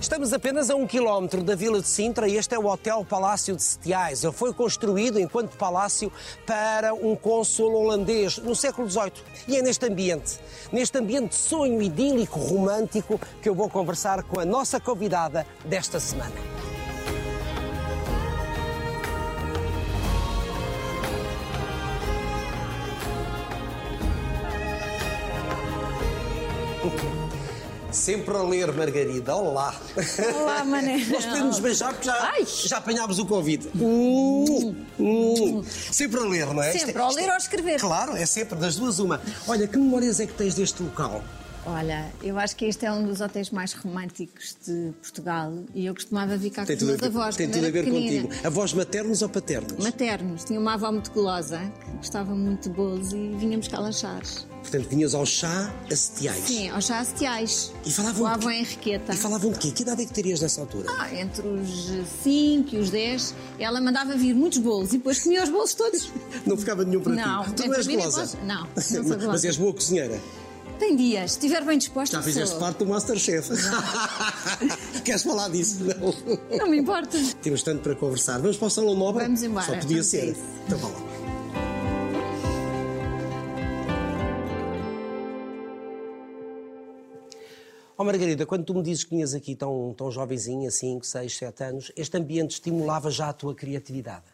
Estamos apenas a um quilómetro da Vila de Sintra e este é o Hotel Palácio de Setiais. Ele foi construído enquanto palácio para um cônsul holandês no século XVIII. E é neste ambiente, neste ambiente de sonho idílico, romântico, que eu vou conversar com a nossa convidada desta semana. Sempre a ler, Margarida. Olá. Olá, Mané. Nós podemos nos beijar porque já, Ai. já apanhámos o convite. Hum, hum. Sempre a ler, não é? Sempre, Isto é- ao isto ler é- ou a escrever. Claro, é sempre das duas uma. Olha, que memórias é que tens deste local? Olha, eu acho que este é um dos hotéis mais românticos de Portugal e eu costumava vir cá com os a meus ver, avós. tem tudo a ver pequenina. contigo. Avós maternos ou paternos? Maternos. Tinha uma avó muito gulosa que gostava muito de bolos e vinhamos cá lanchar. Portanto, vinhas ao chá a setiais. Sim, aos chá setiais. E falavam Com a avó? Henriqueta. E falavam de quê? Que idade é que terias nessa altura? Ah, entre os 5 e os 10, ela mandava vir muitos bolos e depois comia os bolos todos. Não ficava nenhum para Não, ti. Tu não és para- não, não sou golosa. Mas és boa cozinheira. Tem dias, se estiver bem disposta, Já fizeste sou. parte do Masterchef. Queres falar disso? Não. Não me importa. Temos tanto para conversar. Vamos para o Salão Nobre? Vamos embora, Só podia ser. isso. Então vá lá. Ó Margarida, quando tu me dizes que vinhas aqui tão, tão jovenzinha, 5, 6, 7 anos, este ambiente estimulava já a tua criatividade?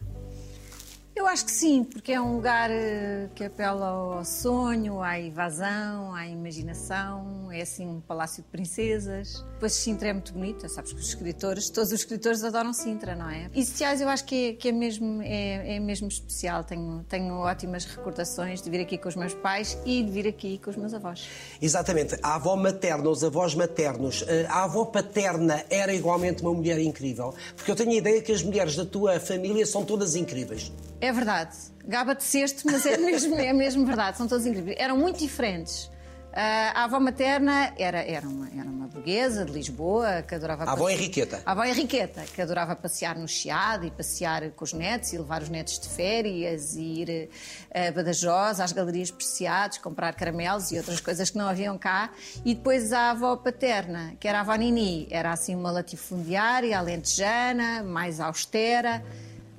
Acho que sim, porque é um lugar eh, que apela ao sonho, à evasão, à imaginação. É assim um palácio de princesas. Depois Sintra é muito bonita, sabes que os escritores, todos os escritores adoram Sintra, não é? E Setiais eu acho que é, que é mesmo, é, é mesmo especial. Tenho, tenho ótimas recordações de vir aqui com os meus pais e de vir aqui com os meus avós. Exatamente. A avó materna, os avós maternos. eh, A avó paterna era igualmente uma mulher incrível. Porque eu tenho a ideia que as mulheres da tua família são todas incríveis. É verdade. Gaba de cesto, mas é mesmo, é mesmo verdade. São todos incríveis. Eram muito diferentes. Ah, a avó materna era, era, uma, era uma burguesa de Lisboa que adorava A avó Henriqueta. A avó Henriqueta, que adorava passear no Chiado e passear com os netos e levar os netos de férias e ir eh, a Badajoz, às galerias Preciados, comprar caramelos e outras coisas que não haviam cá. E depois a avó paterna, que era a avó Nini, era assim uma latifundiária, alentejana, mais austera,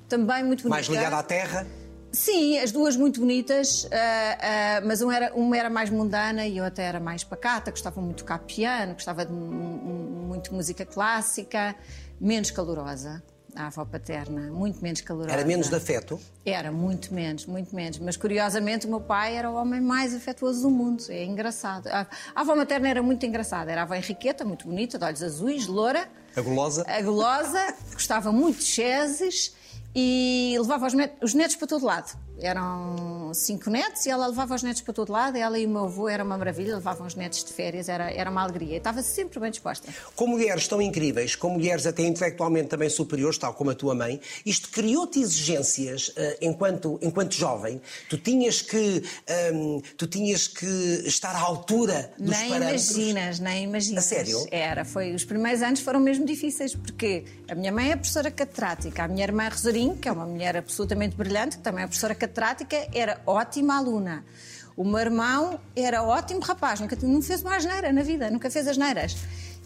também muito bonita. Mais ligada à terra. Sim, as duas muito bonitas, ah, ah, mas uma era, uma era mais mundana e outra era mais pacata, gostava muito de tocar piano, gostava de mu- mu- muito música clássica, menos calorosa. A avó paterna, muito menos calorosa. Era menos de afeto. Era, muito menos, muito menos. Mas curiosamente o meu pai era o homem mais afetuoso do mundo. É engraçado. A, a avó materna era muito engraçada. Era a avó Henriqueta, muito bonita, de olhos azuis, loura. A gulosa. A gulosa, gostava muito de chezes e levava os netos, os netos para todo lado. Eram cinco netos e ela levava os netos para todo lado. Ela e o meu avô era uma maravilha, levavam os netos de férias, era, era uma alegria. E estava sempre bem disposta. Com mulheres tão incríveis, com mulheres até intelectualmente também superiores, tal como a tua mãe, isto criou-te exigências eh, enquanto, enquanto jovem. Tu tinhas que ehm, tu tinhas que estar à altura dos nem parâmetros. imaginas, nem imaginas. A sério? Era, foi. Os primeiros anos foram mesmo difíceis, porque a minha mãe é professora catedrática, a minha irmã Rosarinho, que é uma mulher absolutamente brilhante, que também é professora catedrática, era ótima aluna. O meu irmão era ótimo rapaz, nunca não fez uma asneira na vida, nunca fez asneiras.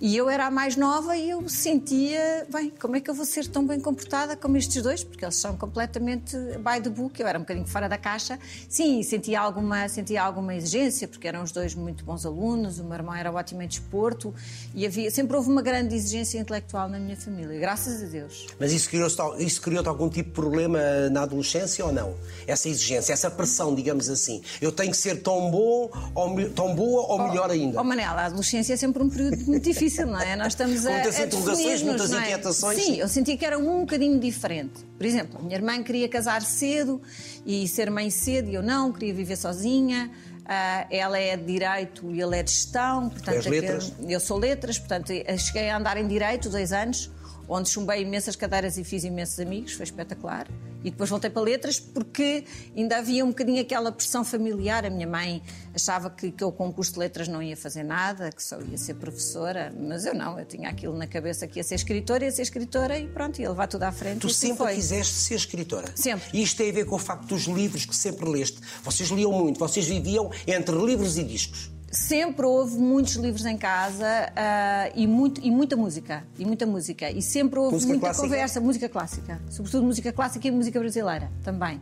E eu era a mais nova e eu sentia, bem, como é que eu vou ser tão bem comportada como estes dois? Porque eles são completamente by the book, eu era um bocadinho fora da caixa. Sim, sentia alguma, sentia alguma exigência, porque eram os dois muito bons alunos, o meu irmão era ótimo em desporto e havia, sempre houve uma grande exigência intelectual na minha família, graças a Deus. Mas isso criou-te isso criou algum tipo de problema na adolescência ou não? Essa exigência, essa pressão, digamos assim. Eu tenho que ser tão bom, ou, tão boa ou melhor ainda. Oh, Manela, a adolescência é sempre um período muito difícil, não é? Nós estamos a, Muitas interrogações, muitas é? inquietações, Sim, eu senti que era um bocadinho diferente. Por exemplo, a minha irmã queria casar cedo e ser mãe cedo e eu não, queria viver sozinha. Ah, ela é de Direito e ele é de Gestão. Portanto? Eu sou Letras, portanto, cheguei a andar em Direito dois anos, onde chumbei imensas cadeiras e fiz imensos amigos, foi espetacular. E depois voltei para letras porque ainda havia um bocadinho aquela pressão familiar. A minha mãe achava que, que eu com o curso de letras não ia fazer nada, que só ia ser professora, mas eu não, eu tinha aquilo na cabeça que ia ser escritora, ia ser escritora e pronto, ia levar tudo à frente. Tu assim sempre foi. quiseste ser escritora. Sempre. E isto tem a ver com o facto dos livros que sempre leste. Vocês liam muito, vocês viviam entre livros e discos. Sempre houve muitos livros em casa uh, e, muito, e muita música. E muita música. E sempre houve música muita clássica? conversa, música clássica. Sobretudo música clássica e música brasileira também.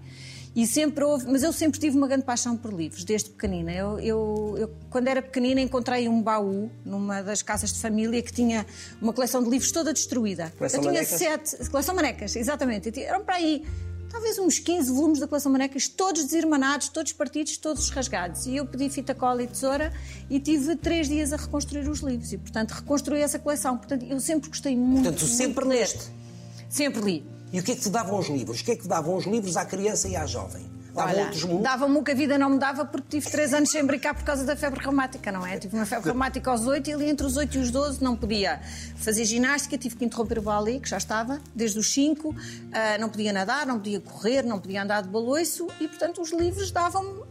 E sempre houve, mas eu sempre tive uma grande paixão por livros, desde pequenina. Eu, eu, eu, quando era pequenina, encontrei um baú numa das casas de família que tinha uma coleção de livros toda destruída. Coleção eu tinha manecas? sete. Coleção manecas, exatamente. Eram para aí talvez uns 15 volumes da coleção Manecas, todos desirmanados, todos partidos, todos rasgados. E eu pedi fita cola e tesoura e tive três dias a reconstruir os livros. E, portanto, reconstruí essa coleção. Portanto, eu sempre gostei muito, portanto, muito sempre leste? Sempre li. E o que é que te davam os livros? O que é que te davam os livros à criança e à jovem? Outros mundos? Dava-me o que a vida não me dava porque tive três anos sem brincar por causa da febre reumática, não é? Tive uma febre reumática aos oito e ali entre os oito e os doze não podia fazer ginástica, tive que interromper o balé, que já estava, desde os cinco, uh, não podia nadar, não podia correr, não podia andar de baloiço e, portanto, os livros davam-me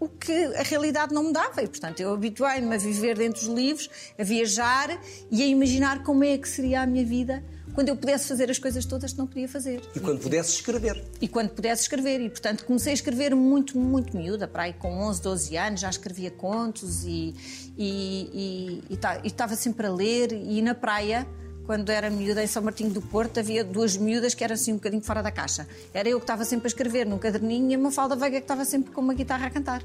o que a realidade não me dava. E, portanto, eu habituei-me a viver dentro dos livros, a viajar e a imaginar como é que seria a minha vida quando eu pudesse fazer as coisas todas que não podia fazer. E quando pudesse escrever. E quando pudesse escrever. E, portanto, comecei a escrever muito, muito miúda, para aí com 11, 12 anos, já escrevia contos e, estava sempre a ler. E na praia, quando era miúda em São Martinho do Porto, havia duas miúdas que eram assim um bocadinho fora da caixa. Era eu que estava sempre a escrever num caderninho e a Mafalda Veiga que estava sempre com uma guitarra a cantar.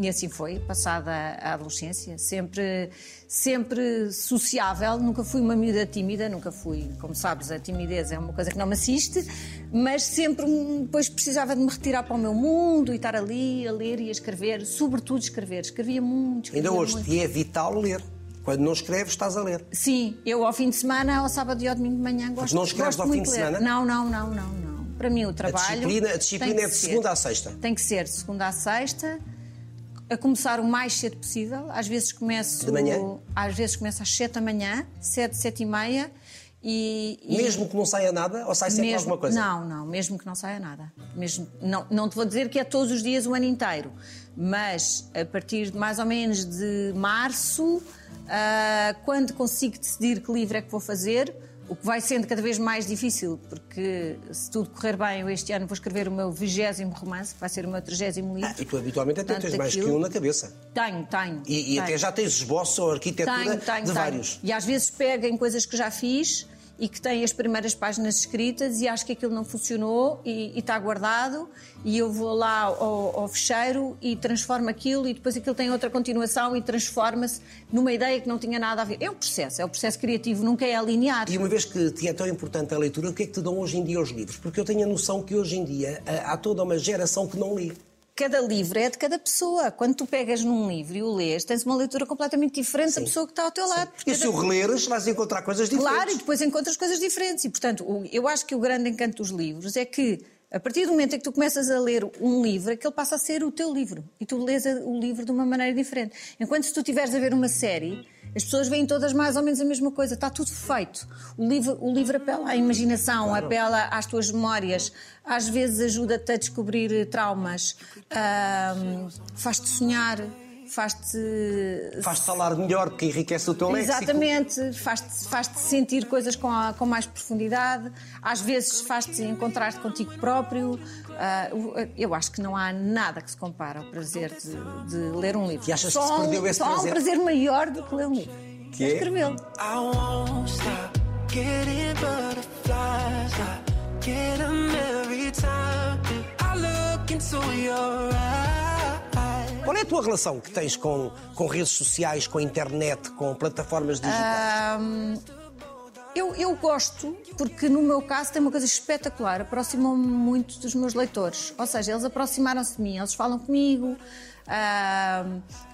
E assim foi, passada a adolescência, sempre, sempre sociável, nunca fui uma miúda tímida, nunca fui, como sabes, a timidez é uma coisa que não me assiste, mas sempre depois precisava de me retirar para o meu mundo e estar ali a ler e a escrever, sobretudo escrever. Escrevia muito. Escrevia Ainda hoje, muito. e é vital ler. Quando não escreves, estás a ler. Sim, eu ao fim de semana, ao sábado e ao domingo de manhã gosto Porque não escreves ao fim de semana? Não, não, não, não, não. Para mim o trabalho. A disciplina, a disciplina é de ser. segunda à sexta. Tem que ser de segunda a sexta, a começar o mais cedo possível. Às vezes começo. De manhã? Às vezes começo às 7 da manhã, 7, 7 e meia. E, e- Mesmo que não saia nada, ou sai sempre mesmo, alguma coisa? Não, não, mesmo que não saia nada. Mesmo, não, não te vou dizer que é todos os dias o ano inteiro, mas a partir de mais ou menos de março, ah, quando consigo decidir que livro é que vou fazer, o que vai sendo cada vez mais difícil, porque se tudo correr bem, eu este ano vou escrever o meu vigésimo romance, que vai ser o meu trigésimo livro. Ah, e tu habitualmente até tens mais que aquilo- um na cabeça. Tenho, tenho. E, e tenho. até já tens esboço ou arquitetura Tenho, tenho, de tenho. vários. E às vezes pego em coisas que já fiz e que têm as primeiras páginas escritas e acho que aquilo não funcionou e, está guardado e eu vou lá ao, ao fecheiro e transformo aquilo e depois aquilo tem outra continuação e transforma-se numa ideia que não tinha nada a ver. É um processo, é um processo criativo, nunca é linear. E uma vez que te é tão importante a leitura, o que é que te dão hoje em dia os livros? Porque eu tenho a noção que hoje em dia ah, há toda uma geração que não lê. Cada livro é de cada pessoa. Quando tu pegas num livro e o lês, tens uma leitura completamente diferente da pessoa que está ao teu lado. E se o cada- releres, vais encontrar coisas diferentes. Claro, e depois encontras coisas diferentes. E, portanto, eu acho que o grande encanto dos livros é que, a partir do momento em que tu começas a ler um livro, aquele passa a ser o teu livro. E tu lês o livro de uma maneira diferente. Enquanto se tu estiveres a ver uma série, as pessoas veem todas mais ou menos a mesma coisa. Está tudo feito. O livro, o livro apela à imaginação, apela às tuas memórias. Às vezes ajuda-te a descobrir traumas. ahm, faz-te sonhar. Faz-te Faz-te falar melhor, porque enriquece o teu léxico. Exatamente, faz-te faz sentir coisas com, a- com mais profundidade, às vezes faz-te encontrar-te contigo próprio. O- eu acho que não há nada que se compare ao prazer de, de ler um livro. E achas que só se perdeu um, esse só há um prazer? prazer maior do que ler um livro. Que é? escrevê-lo. I won't stop getting butterflies. I get 'em every time I look into your eyes. Qual é a tua relação que tens com, com redes sociais, com a internet, com plataformas digitais? Eu, eu gosto, porque no meu caso tem uma coisa espetacular, aproximam-me muito dos meus leitores. Ou seja, eles aproximaram-se de mim, eles falam comigo,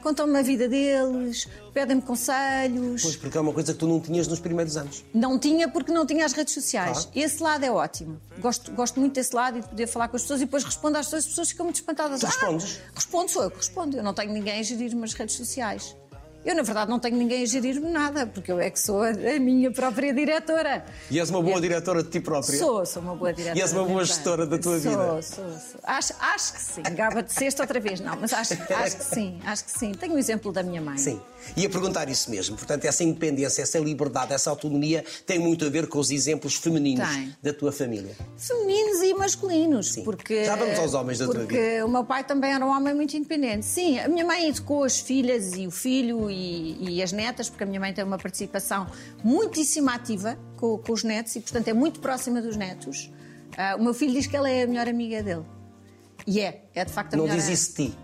contam-me a vida deles, pedem-me conselhos. Pois, porque é uma coisa que tu não tinhas nos primeiros anos. Não tinha porque não tinha as redes sociais. Claro. Esse lado é ótimo. Gosto, gosto muito desse lado e de poder falar com as pessoas e depois respondo às pessoas, as pessoas ficam muito espantadas. Tu respondes? Ah, respondo, sou eu que respondo. Eu não tenho ninguém a gerir umas redes sociais. Eu, na verdade, não tenho ninguém a gerir-me nada, porque eu é que sou a, a minha própria diretora. E és uma boa É. diretora de ti própria? Sou, sou uma boa diretora. E és uma boa gestora da tua sou, vida? Sou, sou. Acho, acho que sim. Gaba de sexta outra vez, não, mas acho, acho que sim, acho que sim. Tenho o exemplo da minha mãe. Sim. Ia perguntar isso mesmo. Portanto, essa independência, essa liberdade, essa autonomia tem muito a ver com os exemplos femininos Tem. da tua família. Femininos e masculinos. Sim. Porque, Já vamos aos homens da tua Porque o meu pai também era um homem muito independente. Sim, a minha mãe educou as filhas e o filho e, e as netas, porque a minha mãe tem uma participação muitíssimo ativa com, com os netos e, portanto, é muito próxima dos netos. Ah, o meu filho diz que ela é a melhor amiga dele. E é, é de facto a Não melhor diz isso de ti.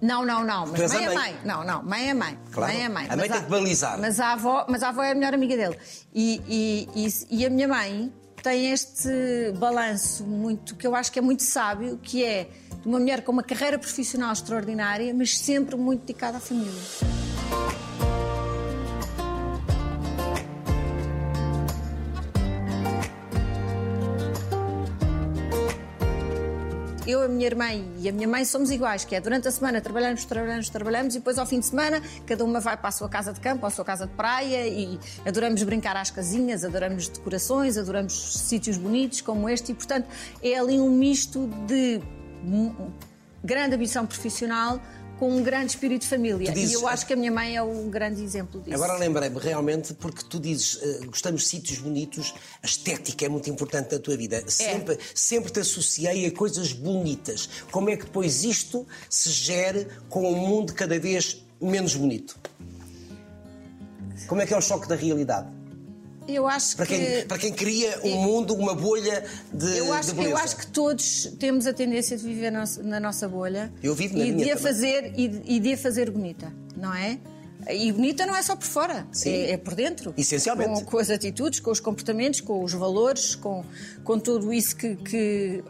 Não, não, não. Mas mãe, a é mãe. mãe. Não, não. Mãe é mãe. Claro. Mãe é mãe. A mãe Mas tem que balizar. Mas a, avó, mas a avó é a melhor amiga dele. E, e, e, e a minha mãe tem este balanço muito que eu acho que é muito sábio, que é de uma mulher com uma carreira profissional extraordinária, mas sempre muito dedicada à família. Eu, a minha irmã e a minha mãe somos iguais, que é durante a semana trabalhamos, trabalhamos, trabalhamos e depois ao fim de semana cada uma vai para a sua casa de campo, à sua casa de praia e adoramos brincar às casinhas, adoramos decorações, adoramos sítios bonitos como este e, portanto, é ali um misto de grande ambição profissional com um grande espírito de família. Dizes- E eu acho que a minha mãe é um grande exemplo disso. Agora lembrei-me realmente, porque tu dizes eh, gostamos de sítios bonitos, a estética é muito importante na tua vida. Sempre, sempre te associei a coisas bonitas. Como é que depois isto se gere com um mundo cada vez menos bonito? Como é que é o choque da realidade? Eu acho Para que... quem, para quem cria um mundo, uma bolha de, Eu acho, de beleza. eu acho que todos temos a tendência de viver na nossa, bolha Eu vivo na e minha de a fazer e, e de a fazer bonita, não é? E bonita não é só por fora, é, é por dentro. Essencialmente. Com, com as atitudes, com os comportamentos, com os valores, com, com tudo isso que, que,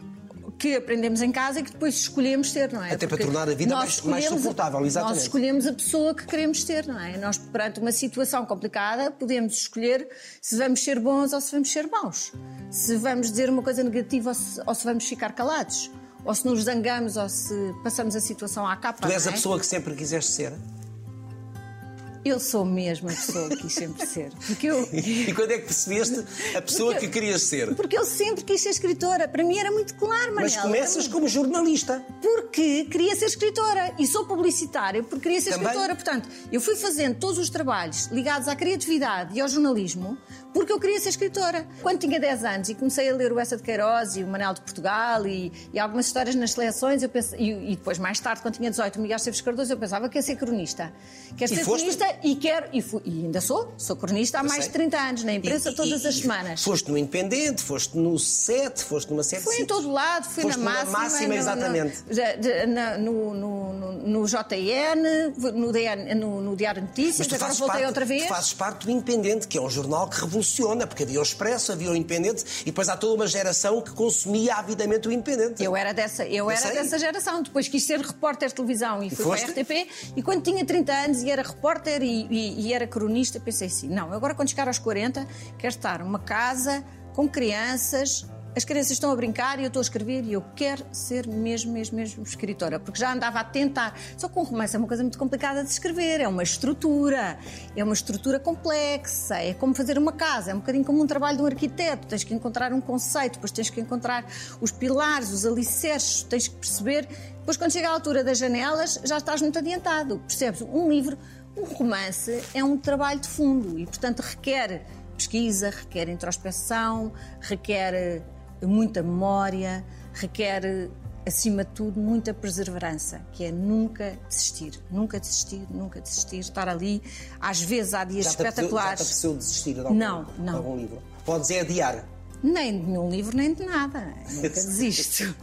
que aprendemos em casa e que depois escolhemos ser, não é? Até para tornar a vida mais- mais suportável, exatamente. Nós escolhemos a pessoa que queremos ser, não é? Nós, perante uma situação complicada, podemos escolher se vamos ser bons ou se vamos ser maus. Se vamos dizer uma coisa negativa ou se, ou se vamos ficar calados. Ou se nos zangamos ou se passamos a situação à capa. Tu és não a é? pessoa que sempre quiseste ser. Eu sou mesmo a pessoa que quis sempre ser. Porque eu, E quando é que percebeste a pessoa Porque- que querias ser? porque eu sempre quis ser escritora. Para mim era muito claro, Manela. Mas começas como jornalista. porque queria ser escritora e sou publicitária porque queria ser Também? escritora. Portanto, eu fui fazendo todos os trabalhos ligados à criatividade e ao jornalismo porque eu queria ser escritora. Quando tinha 10 anos e comecei a ler o Essa de Queiroz e o Manel de Portugal e, e algumas histórias nas seleções, eu pense- e, e depois, mais tarde, quando tinha 18, o Miguel Esteves Cardoso, eu pensava que ia ser cronista. Quero ser foste? cronista e quero. E, fui- e ainda sou, sou cronista há Eu mais sei. de 30 anos, na imprensa todas as semanas. Foste no Independente, foste no SET, foste numa de Fui em todo lado, fui Foste na máxima, máxima, no- exatamente. No, no, no, no, JN, no, DN, no, Diário de Notícias, agora voltei parte, outra vez. tu fazes parte do Independente, que é um jornal que revoluciona, porque havia o Expresso, havia o Independente, e depois há toda uma geração que consumia avidamente o Independente. Eu era dessa, eu era sei. dessa geração. Depois quis ser repórter de televisão e, fui foste? para a RTP. E quando tinha 30 anos e era repórter e, e- e era cronista, pensei assim: não, agora quando chegar aos 40, quero estar numa casa com crianças. As crianças estão a brincar e eu estou a escrever e eu quero ser mesmo, mesmo, mesmo escritora, porque já andava a tentar. Só que um romance é uma coisa muito complicada de escrever, é uma estrutura, é uma estrutura complexa, é como fazer uma casa, é um bocadinho como um trabalho de um arquiteto. Tens que encontrar um conceito, depois tens que encontrar os pilares, os alicerces, tens que perceber. Depois, quando chega à altura das janelas, já estás muito adiantado. Percebes? Um livro, um romance, é um trabalho de fundo e, portanto, requer pesquisa, requer introspeção, requer eh, muita memória, requer, acima de tudo, muita perseverança, que é nunca desistir, nunca desistir, nunca desistir, estar ali, às vezes há dias Já te apeteceu- Já te espetaculares. apeteceu desistir de algum, Não, de não. algum livro? Podes é adiar. Nem de nenhum livro, nem de nada. Nunca desisto.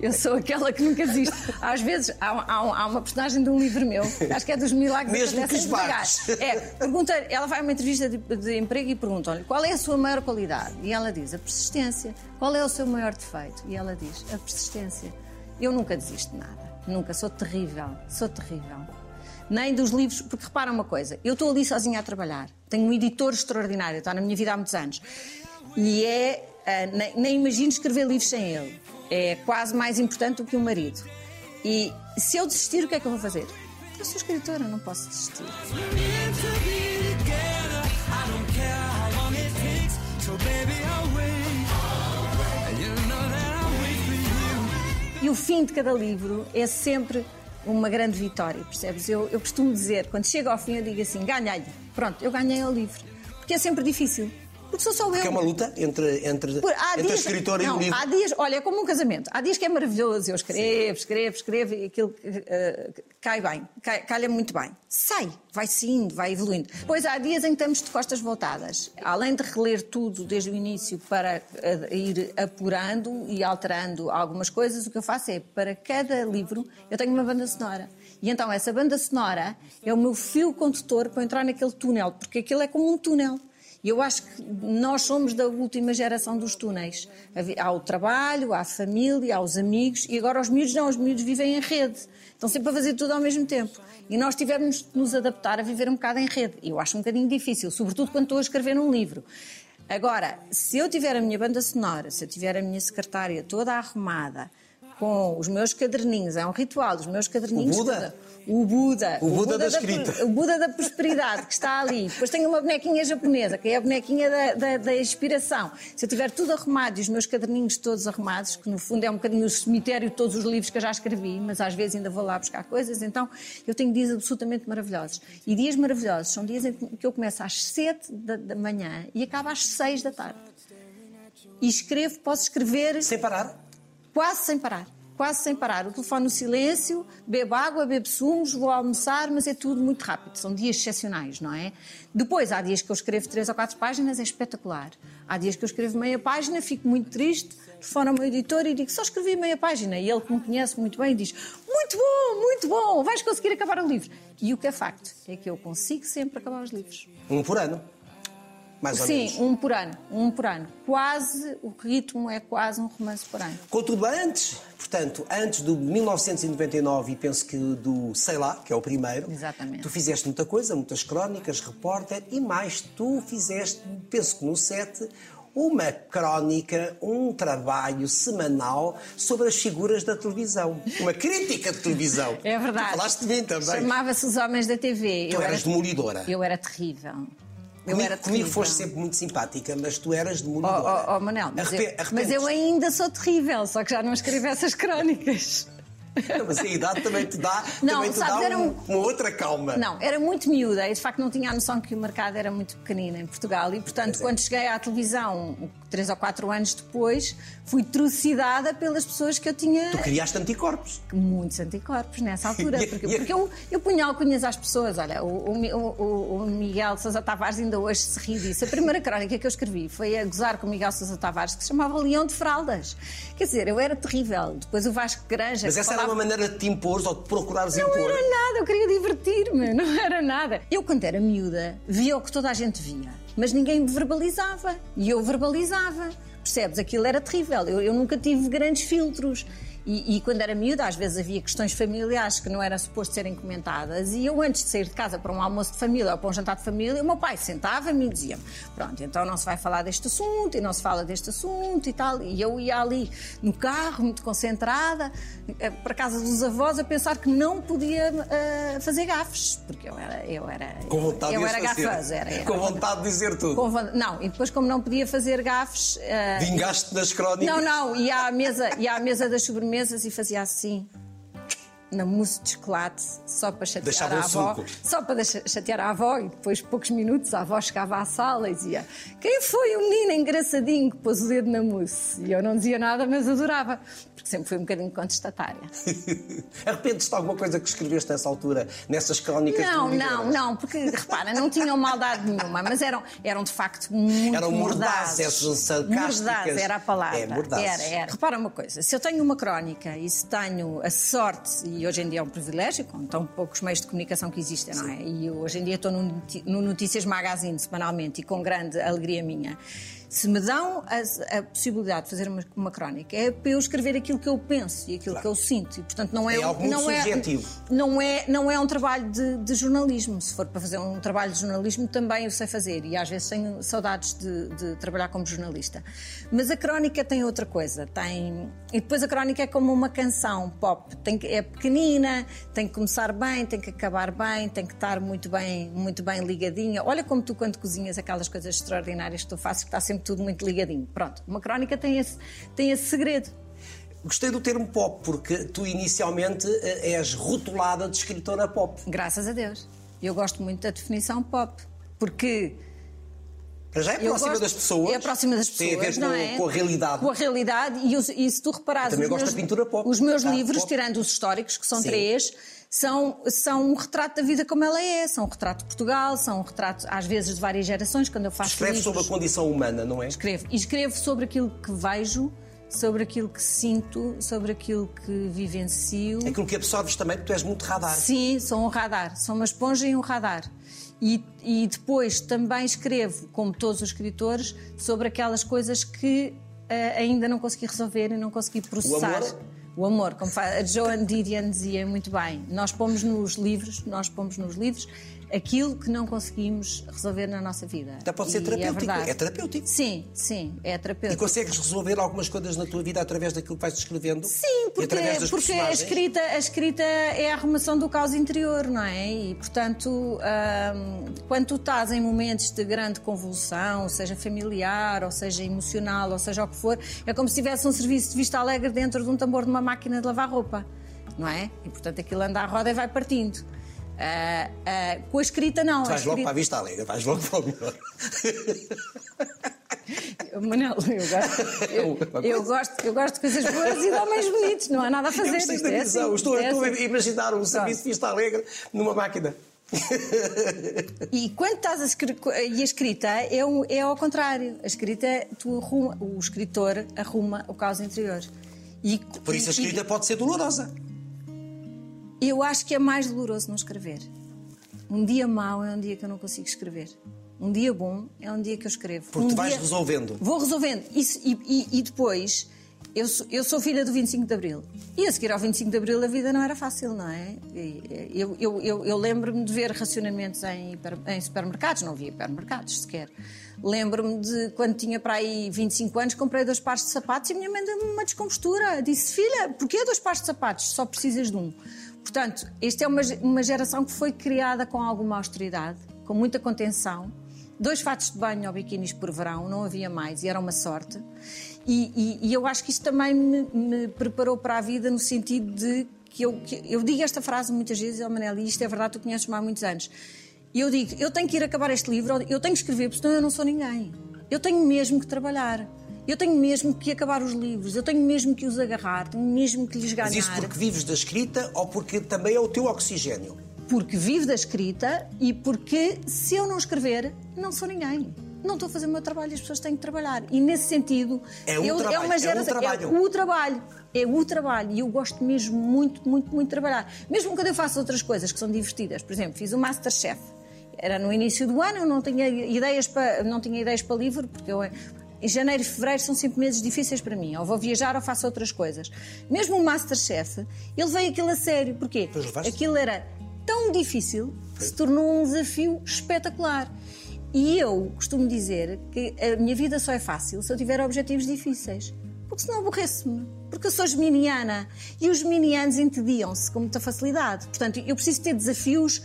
Eu sou aquela que nunca desisto. Às vezes, há, há- há uma personagem de um livro meu, acho que é dos milagres Mesmo que esbarres. É, pergunta, ela vai a uma entrevista de, de emprego e perguntam-lhe qual é a sua maior qualidade? E ela diz, a persistência. Qual é o seu maior defeito? E ela diz, a persistência. Eu nunca desisto de nada. Nunca. Sou terrível. Sou terrível. Nem dos livros, porque repara uma coisa, eu estou ali sozinha a trabalhar. Tenho um editor extraordinário, está na minha vida há muitos anos. E é. ah, nem, nem imagino escrever livros sem ele. É quase mais importante do que o marido. E se eu desistir, o que é que eu vou fazer? Eu sou escritora, não posso desistir. E o fim de cada livro é sempre uma grande vitória, percebes? Eu, eu costumo dizer, quando chego ao fim, eu digo assim: ganhei. Pronto, eu ganhei o livro. Porque é sempre difícil. Porque sou só eu. Que é uma luta entre, entre, Por- entre dias- a escritora não, e o livro. Há dias, olha, é como um casamento. Há dias que é maravilhoso, eu escrevo, escrevo, escrevo e aquilo eh, cai bem, cai, calha muito bem. Sai, vai se indo, vai evoluindo. Depois há dias em que estamos de costas voltadas. Além de reler tudo desde o início para eh, ir apurando e alterando algumas coisas, o que eu faço é, para cada livro, eu tenho uma banda sonora. E então essa banda sonora é o meu fio condutor para entrar naquele túnel, porque aquilo é como um túnel. E eu acho que nós somos da última geração dos túneis. Há o trabalho, há a família, há os amigos, e agora os miúdos não, os miúdos vivem em rede. Estão sempre a fazer tudo ao mesmo tempo. E nós tivemos de nos adaptar a viver um bocado em rede. E eu acho um bocadinho difícil, sobretudo quando estou a escrever um livro. Agora, se eu tiver a minha banda sonora, se eu tiver a minha secretária toda arrumada, com os meus caderninhos, é um ritual, os meus caderninhos. O Buda? O Buda. O Buda da pro- escrita. o Buda da prosperidade que está ali. Depois tenho uma bonequinha japonesa, que é a bonequinha da, da, da inspiração. Se eu tiver tudo arrumado e os meus caderninhos todos arrumados, que no fundo é um bocadinho o cemitério de todos os livros que eu já escrevi, mas às vezes ainda vou lá buscar coisas, então eu tenho dias absolutamente maravilhosos. E dias maravilhosos são dias em que eu começo às 7 da, da manhã e acabo às 6 da tarde. E escrevo, posso escrever Sem parar. Quase sem parar. Quase sem parar. O telefone no silêncio, bebo água, bebo sumos, vou almoçar, mas é tudo muito rápido. São dias excepcionais, não é? Depois, há dias que eu escrevo três ou quatro páginas, é espetacular. Há dias que eu escrevo meia página, fico muito triste, telefono ao meu editor e digo só escrevi meia página. E ele, que me conhece muito bem, diz muito bom, muito bom, vais conseguir acabar o livro. E o que é facto é que eu consigo sempre acabar os livros. Um por ano. Mais ou menos. Sim, um por ano, um por ano. Quase, o ritmo é quase um romance por ano. Contudo, antes, portanto, antes do 1999 e penso que do Sei Lá, que é o primeiro, Exatamente. tu fizeste muita coisa, muitas crónicas, repórter e mais, tu fizeste, penso que no 7, uma crónica, um trabalho semanal sobre as figuras da televisão. Uma crítica de televisão. É verdade. Tu falaste de mim também. Chamava-se Os Homens da TV. Tu eras demolidora. Eu era terrível. Eu Comigo, era comigo foste sempre muito simpática, mas tu eras Oh, demolidora. oh, oh, Manel, mas, Arrepe- eu, mas eu ainda sou terrível, só que já não escrevo essas crónicas. Não, Mas a idade também te dá, Não, também te sabes, dá um- um- uma outra calma. Não, era muito miúda e de facto não tinha a noção que o mercado era muito pequenino em Portugal e, portanto, é. quando cheguei à televisão, três ou quatro anos depois, fui trucidada pelas pessoas que eu tinha Tu criaste anticorpos. muitos anticorpos nessa altura, porque, porque eu, eu punha alcunhas às pessoas. Olha, o, o, o- Miguel Sousa Tavares ainda hoje se ri disso. A primeira crónica que eu escrevi foi a gozar com o Miguel Sousa Tavares, que se chamava Leão de Fraldas. Quer dizer, eu era terrível. Depois o Vasco Granja. Mas essa era falava- uma maneira de te impor ou de procurares Não impor. era nada, eu queria divertir-me, não era nada. Eu, quando era miúda, via o que toda a gente via, mas ninguém me verbalizava. E eu verbalizava. Percebes? Aquilo era terrível. Eu, eu nunca tive grandes filtros. E, e quando era miúda, às vezes havia questões familiares que não era suposto serem comentadas. E eu, antes de sair de casa para um almoço de família ou para um jantar de família, o meu pai sentava-me e dizia-me: Pronto, então não se vai falar deste assunto e não se fala deste assunto e tal. E eu ia ali no carro, muito concentrada, eh, para casa dos avós, a pensar que não podia eh, fazer gafes, porque eu era. Eu era, Com vontade eu de era gafosa, era, era Com vontade de dizer tudo. com não, e depois, como não podia fazer gafes. eh, Vingaste nas crónicas. não, não, ia à mesa, ia à mesa das sobremesas e fazia assim. Na mousse de chocolate, só para chatear Deixava a avó. suco. Só para chatear a avó, e depois, poucos minutos, a avó chegava à sala e dizia: Quem foi o menino engraçadinho que pôs o dedo na mousse? E eu não dizia nada, mas adorava, porque sempre fui um bocadinho contestatária. Arrependes-te de alguma coisa que escreveste nessa altura, nessas crónicas Não, não, não, porque repara, não tinham maldade nenhuma, mas eram, eram de facto muito Eram mordazes, sarcásticas. Era a palavra. É, mordazes. Era, era. Repara uma coisa, se eu tenho uma crónica e se tenho a sorte, e hoje em dia é um privilégio, com tão poucos meios de comunicação que existem, não é? E hoje em dia estou no Notícias Magazine semanalmente e com grande alegria minha. Se me dão a, a possibilidade de fazer uma, uma crónica, é para eu escrever aquilo que eu penso e aquilo Claro. que eu sinto. E, portanto, não é, É algo não é, subjetivo. não é, não é um trabalho de, de jornalismo. Se for para fazer um trabalho de jornalismo, também eu sei fazer. E às vezes tenho saudades de, de trabalhar como jornalista. Mas a crónica tem outra coisa. Tem... E depois a crónica é como uma canção pop. Tem é pequenina pequenina, tem que começar bem, tem que acabar bem, tem que estar muito bem, muito bem ligadinha. Olha como tu, quando cozinhas aquelas coisas extraordinárias que tu fazes, que está sempre tudo muito ligadinho. Pronto, uma crónica tem esse, tem esse segredo. Gostei do termo pop, porque tu inicialmente eh, és rotulada de escritora pop. Graças a Deus. Eu gosto muito da definição pop, porque Para já é próxima das pessoas. É próxima das pessoas, Tem a ver com, é? com a realidade. Com a realidade, e, os- e se tu reparares, Eu também os gosto meus, da pintura pop. os meus Ah, livros, pop. tirando os históricos, que são Sim. três, são, são um retrato da vida como ela é. São um retrato de Portugal, são um retrato, às vezes, de várias gerações, quando eu faço Escreve livros. sobre a condição humana, não é? Escrevo. E escrevo sobre aquilo que vejo, sobre aquilo que sinto, sobre aquilo que vivencio. Aquilo que absorves também, porque tu és muito radar. Sim, sou um radar, sou uma esponja e um radar. E, e depois também escrevo, como todos os escritores, sobre aquelas coisas que eh, ainda não consegui resolver e não consegui processar. amor? O amor, como a Joan Didion dizia muito bem. Nós pomos nos livros, nós pomos nos livros aquilo que não conseguimos resolver na nossa vida. Até pode ser E terapêutico, verdade. é terapêutico. Sim, sim, é E terapêutico. consegues resolver algumas coisas na tua vida através daquilo que vais escrevendo? Sim, E porque, porque a, escrita, a escrita é a arrumação do caos interior, não é? E, portanto, hum, quando tu estás em momentos de grande convulsão, seja familiar, ou seja emocional, ou seja o que for, é como se tivesse um serviço de vista alegre dentro de um tambor de uma máquina de lavar roupa, não é? E, portanto, aquilo anda à roda e vai partindo. Ah, ah, com a escrita, não. Vais logo escrita- para a vista alegre, vais logo para o melhor. Manel, eu gosto, eu, eu gosto, eu gosto de coisas boas e de homens bonitos, não há nada a fazer. Eu Isto da é visão. assim, estou, é estou assim. a imaginar um serviço de vista alegre numa máquina. E quando estás a escrever, e a escrita é, um- é ao contrário. A escrita, tu arruma, o escritor arruma o caos interior. E, Por isso a e- escrita pode ser dolorosa. Eu acho que é mais doloroso não escrever. Um dia mau é um dia que eu não consigo escrever. Um dia bom é um dia que eu escrevo. Porque um tu vais dia- resolvendo. Vou resolvendo. Isso- e, e- e depois, eu sou, eu sou filha do 25 de Abril. E a seguir ao 25 de Abril a vida não era fácil, não é? Eu, eu, eu, eu lembro-me de ver racionamentos em, em supermercados, não havia hipermercados sequer. Lembro-me de quando tinha para aí 25 anos, comprei dois pares de sapatos e a minha mãe deu-me uma descompostura. Disse, filha, porquê dois pares de sapatos? Só precisas de um. Portanto, esta é uma, uma geração que foi criada com alguma austeridade, com muita contenção. Dois fatos de banho ou biquínis por verão, não havia mais e era uma sorte. E, e- e eu acho que isto também me, me preparou para a vida no sentido de que eu, que eu digo esta frase muitas vezes, oh Manel, e isto é verdade, tu conheces-me há muitos anos. Eu digo, eu tenho que ir acabar este livro, eu tenho que escrever, porque senão eu não sou ninguém. Eu tenho mesmo que trabalhar. Eu tenho mesmo que acabar os livros, eu tenho mesmo que os agarrar, tenho mesmo que lhes ganhar. Mas isso porque vives da escrita ou porque também é o teu oxigênio? Porque vivo da escrita e porque se eu não escrever, não sou ninguém. Não estou a fazer o meu trabalho, as pessoas têm que trabalhar. E nesse sentido, É um eu- trabalho, é uma um geração- trabalho. é o trabalho. É o trabalho. E eu gosto mesmo muito, muito, muito de trabalhar. Mesmo quando eu faço outras coisas que são divertidas. Por exemplo, fiz o Masterchef. Era no início do ano, eu não tinha ideias para, não tinha ideias para livro, porque eu, em janeiro e fevereiro são sempre meses difíceis para mim. Ou vou viajar ou faço outras coisas. Mesmo o Masterchef, ele veio aquilo a sério. Porquê? Aquilo era tão difícil que se tornou um desafio espetacular. E eu costumo dizer que a minha vida só é fácil se eu tiver objetivos difíceis. Porque senão aborrece-me. Porque eu sou geminiana e os geminianos entediam-se com muita facilidade. Portanto, eu preciso ter desafios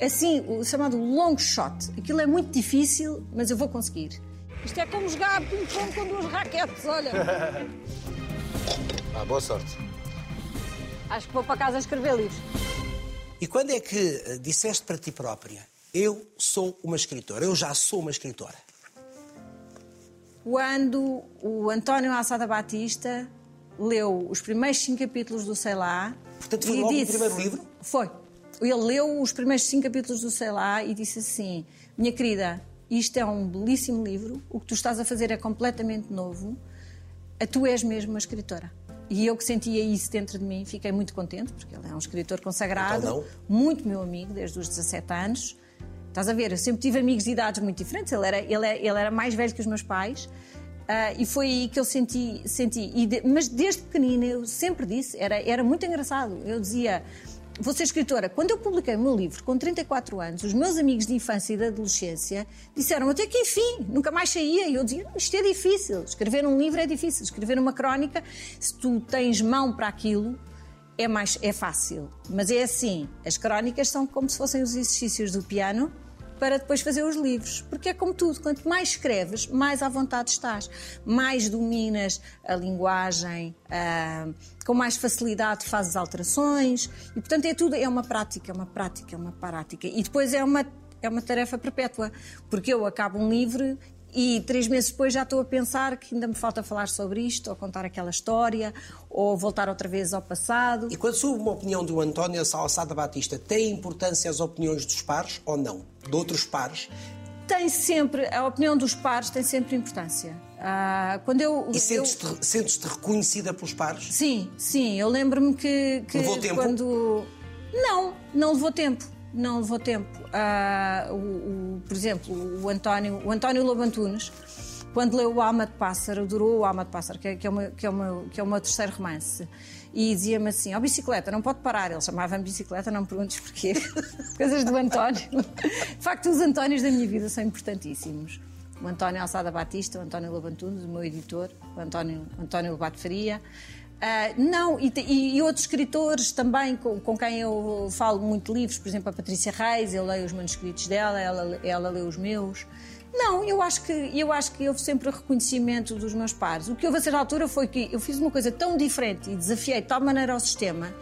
assim, o chamado long shot. Aquilo é muito difícil, mas eu vou conseguir. Isto é como jogar ping-pong com duas raquetes, olha. Ah, boa sorte. Acho que vou para casa escrever livros. E quando é que eh, disseste para ti própria, eu sou uma escritora, eu já sou uma escritora? quando o António Alçada Batista leu os primeiros cinco capítulos do Sei Lá. Portanto, foi e logo o disse- primeiro livro? Foi. Ele leu os primeiros cinco capítulos do Sei Lá e disse assim: Minha querida, isto é um belíssimo livro, o que tu estás a fazer é completamente novo, a tu és mesmo uma escritora. E eu que sentia isso dentro de mim, fiquei muito contente, porque ele é um escritor consagrado, Então muito meu amigo, desde os 17 anos. Estás a ver, eu sempre tive amigos de idades muito diferentes, ele era, ele é- ele era mais velho que os meus pais. ah, e foi aí que eu senti. senti de- mas desde pequenina eu sempre disse, era, era muito engraçado. Eu dizia, vou ser escritora. Quando eu publiquei o meu livro, com 34 anos, os meus amigos de infância e de adolescência disseram até que enfim, nunca mais saía. E eu dizia, isto é difícil. Escrever um livro é difícil. Escrever uma crónica, se tu tens mão para aquilo, é mais é fácil. Mas é assim, as crónicas são como se fossem os exercícios do piano para depois fazer os livros. Porque é como tudo, quanto mais escreves, mais à vontade estás, mais dominas a linguagem, ah, com mais facilidade fazes alterações e, portanto, é tudo, é uma prática, é uma prática, é uma prática. E depois é uma, é uma tarefa perpétua, porque eu acabo um livro e três meses depois já estou a pensar que ainda me falta falar sobre isto, ou contar aquela história, ou voltar outra vez ao passado. E quando soube uma opinião do António Salçada Batista, tem importância as opiniões dos pares ou não? De outros pares? Tem sempre, a opinião dos pares tem sempre importância. Ah, quando eu, E sentes-te sentes reconhecida pelos pares? Sim, sim, eu lembro-me que, que Levou tempo? quando. Não, não levou tempo. Não levou tempo. Ah, o, o- por exemplo, o António, o António Lobo Antunes, quando leu o Alma de Pássaro, adorou o Alma de Pássaro, que é, que é, meu- que é, meu- que é o meu terceiro romance, e dizia-me assim: Ó bicicleta, não pode parar. Ele chamava-me bicicleta, não me perguntes porquê. Coisas do António. De facto, os Antónios da minha vida são importantíssimos. O António Alçada Batista, o António Lobo Antunes, o meu editor, o António, António Lobato Faria. Ah, não, e, e- outros escritores também com, com quem eu falo muito livros, por exemplo, a Patrícia Reis, eu leio os manuscritos dela, ela, ela lê os meus. Não, eu acho, que, eu acho que houve sempre reconhecimento dos meus pares. O que houve a certa altura foi que eu fiz uma coisa tão diferente e desafiei de tal maneira ao sistema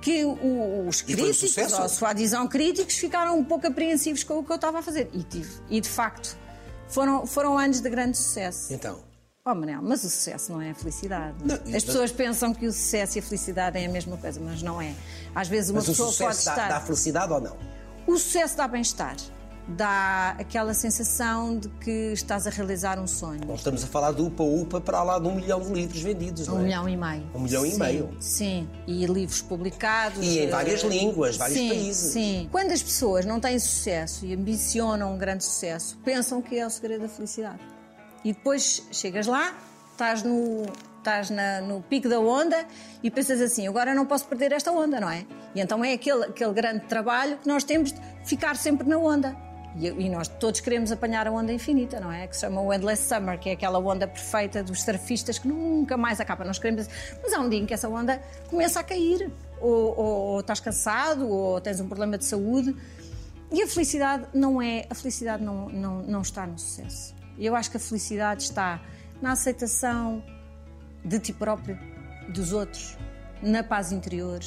que os um críticos, sucesso? ou a sua adesão críticos, ficaram um pouco apreensivos com o que eu estava a fazer. E tive. E de facto, foram, foram anos de grande sucesso. Então, Oh, Manel, mas o sucesso não é a felicidade. Não, As pessoas pensam que o sucesso e a felicidade é a mesma coisa, mas não é. Às vezes uma mas o pessoa pode sucesso dá, estar. dá felicidade ou não? O sucesso dá bem-estar. Dá aquela sensação de que estás a realizar um sonho. Nós estamos a falar do UPA-UPA para lá de um milhão de livros vendidos, não Um é? milhão e meio. Um milhão e Sim, meio. Sim, e livros publicados. E em eh, várias línguas, vários sim, países. Sim. Quando as pessoas não têm sucesso e ambicionam um grande sucesso, pensam que é o segredo da felicidade. E depois chegas lá, estás no. Estás na- no pico da onda e pensas assim: agora não posso perder esta onda, não é? E então é aquele, aquele grande trabalho que nós temos de ficar sempre na onda. E, e nós todos queremos apanhar a onda infinita, não é? Que se chama o Endless Summer, que é aquela onda perfeita dos surfistas que nunca mais acaba. Nós queremos. Mas há um dia em que essa onda começa a cair, ou, ou, ou estás cansado, ou tens um problema de saúde. E a felicidade não é. A felicidade não, não, não está no sucesso. Eu acho que a felicidade está na aceitação de ti próprio, dos outros, na paz interior,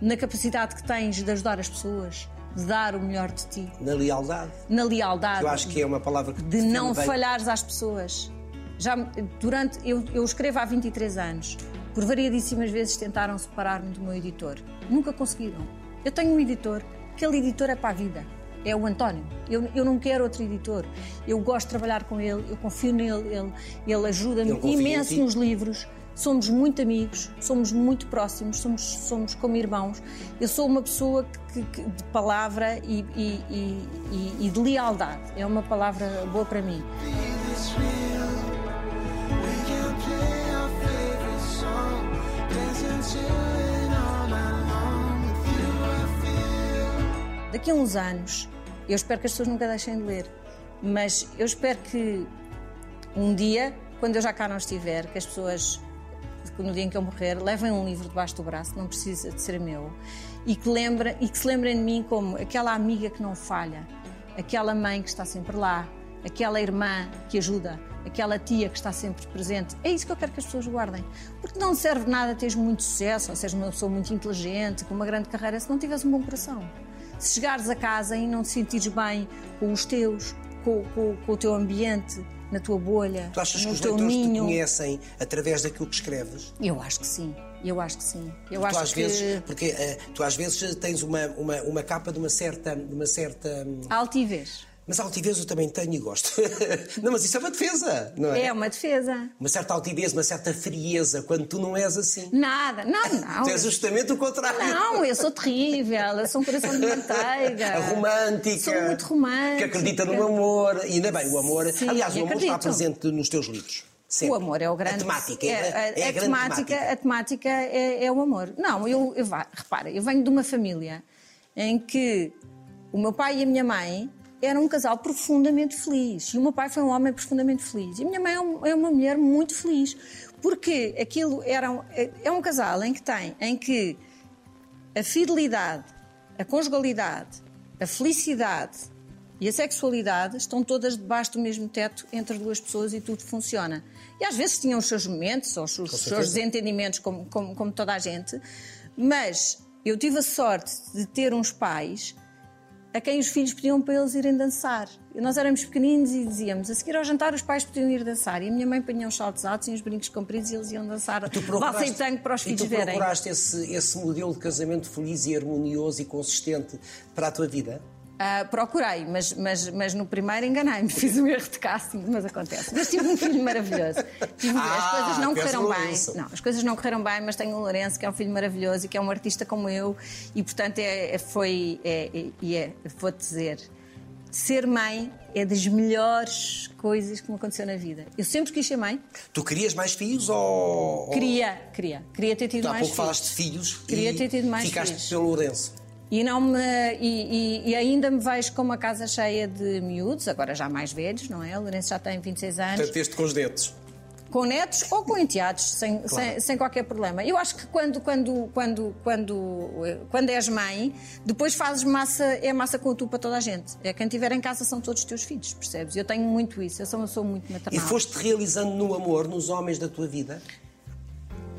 na capacidade que tens de ajudar as pessoas, de dar o melhor de ti, Na lealdade. na lealdade Eu acho que é uma palavra que de não bem. falhares às pessoas. Já durante eu, eu escrevo há 23 anos. Por variadíssimas vezes tentaram separar-me do meu editor. Nunca conseguiram. Eu tenho um editor, aquele editor é para a vida. É o António. Eu, eu não quero outro editor. Eu gosto de trabalhar com ele, eu confio nele, ele, ele ajuda-me imenso nos livros. Somos muito amigos, somos muito próximos, somos, somos como irmãos. Eu sou uma pessoa que, que- de palavra e, e- e- e- de lealdade. É uma palavra boa para mim. Daqui a uns anos, eu espero que as pessoas nunca deixem de ler, mas eu espero que um dia, quando eu já cá não estiver, que as pessoas, no dia em que eu morrer, levem um livro debaixo do braço, não precisa de ser meu, e que, lembra, e que se lembrem de mim como aquela amiga que não falha, aquela mãe que está sempre lá, aquela irmã que ajuda, aquela tia que está sempre presente. É isso que eu quero que as pessoas guardem. Porque não serve nada teres muito sucesso, ou seres uma pessoa muito inteligente, com uma grande carreira, se não tiveres um bom coração. Se chegares a casa e não te sentires bem com os teus, com, com- com o teu ambiente, na tua bolha, Tu achas que no os teu leitores te ninho. conhecem através daquilo que escreves? Eu acho que sim. Eu acho que sim. Eu tu acho às que vezes, porque eh, tu às vezes tens uma, uma, uma capa de uma certa, de uma certa. hum, altivez Mas altivez eu também tenho e gosto. não, mas isso é uma defesa, não é? é uma defesa. Uma certa altivez, uma certa frieza, quando tu não és assim. Nada, não, não. Tu és justamente o contrário. Não, eu sou terrível, eu sou um coração de manteiga. A romântica. Sou muito romântica. Que acredita no amor. E ainda bem, o amor. Sim, aliás, o amor está acredito. presente nos teus livros. Sempre. O amor é o grande. A temática. É, é, é a, a temática, temática. A temática é, é o amor. Não, eu, eu vá, repara, eu venho de uma família em que o meu pai e a minha mãe eram um casal profundamente feliz. E o meu pai foi um homem profundamente feliz. E a minha mãe é, é uma mulher muito feliz. Porque aquilo era um, é, é um casal em que tem, em que a fidelidade, a conjugalidade, a felicidade e a sexualidade estão todas debaixo do mesmo teto entre duas pessoas e tudo funciona. E às vezes tinham os seus momentos, ou os seus, seus desentendimentos, como, como, como toda a gente, mas eu tive a sorte de ter uns pais a quem os filhos pediam para eles irem dançar. E nós éramos pequeninos e dizíamos, a seguir ao jantar os pais podiam ir dançar. E a minha mãe punha uns saltos altos e uns brincos compridos e eles iam dançar Tu valsa e tango para os e filhos tu verem. procuraste esse, esse modelo de casamento feliz e harmonioso e consistente para a tua vida? Ah, procurei, mas, mas, mas no primeiro enganei-me, fiz um erro de casting, mas acontece. Mas tive um filho maravilhoso. Tive- Ah, as coisas não correram bem. Não, as coisas não correram bem, mas tenho o Lourenço, que é um filho maravilhoso e que é um artista como eu, e portanto é, é- foi. É, é- e é, vou-te dizer, ser mãe é das melhores coisas que me aconteceu na vida. Eu sempre quis ser mãe, Tu querias mais filhos ou. queria, queria, queria ter tido Tu há mais pouco filhos. falaste de filhos Queria e ter tido mais ficaste filhos. pelo Lourenço. E, não me, e, e- e ainda me vejo com uma casa cheia de miúdos, agora já mais velhos, não é? O Lourenço já tem 26 anos, Portanto, este com os dedos. com netos ou com enteados, sem, sem, sem qualquer problema. Eu acho que quando, quando, quando, quando, quando és mãe, depois fazes massa, é massa com tu para toda a gente. É quem tiver em casa são todos os teus filhos, percebes? Eu tenho muito isso, eu sou uma pessoa muito E maternal. foste realizando no amor, nos homens da tua vida?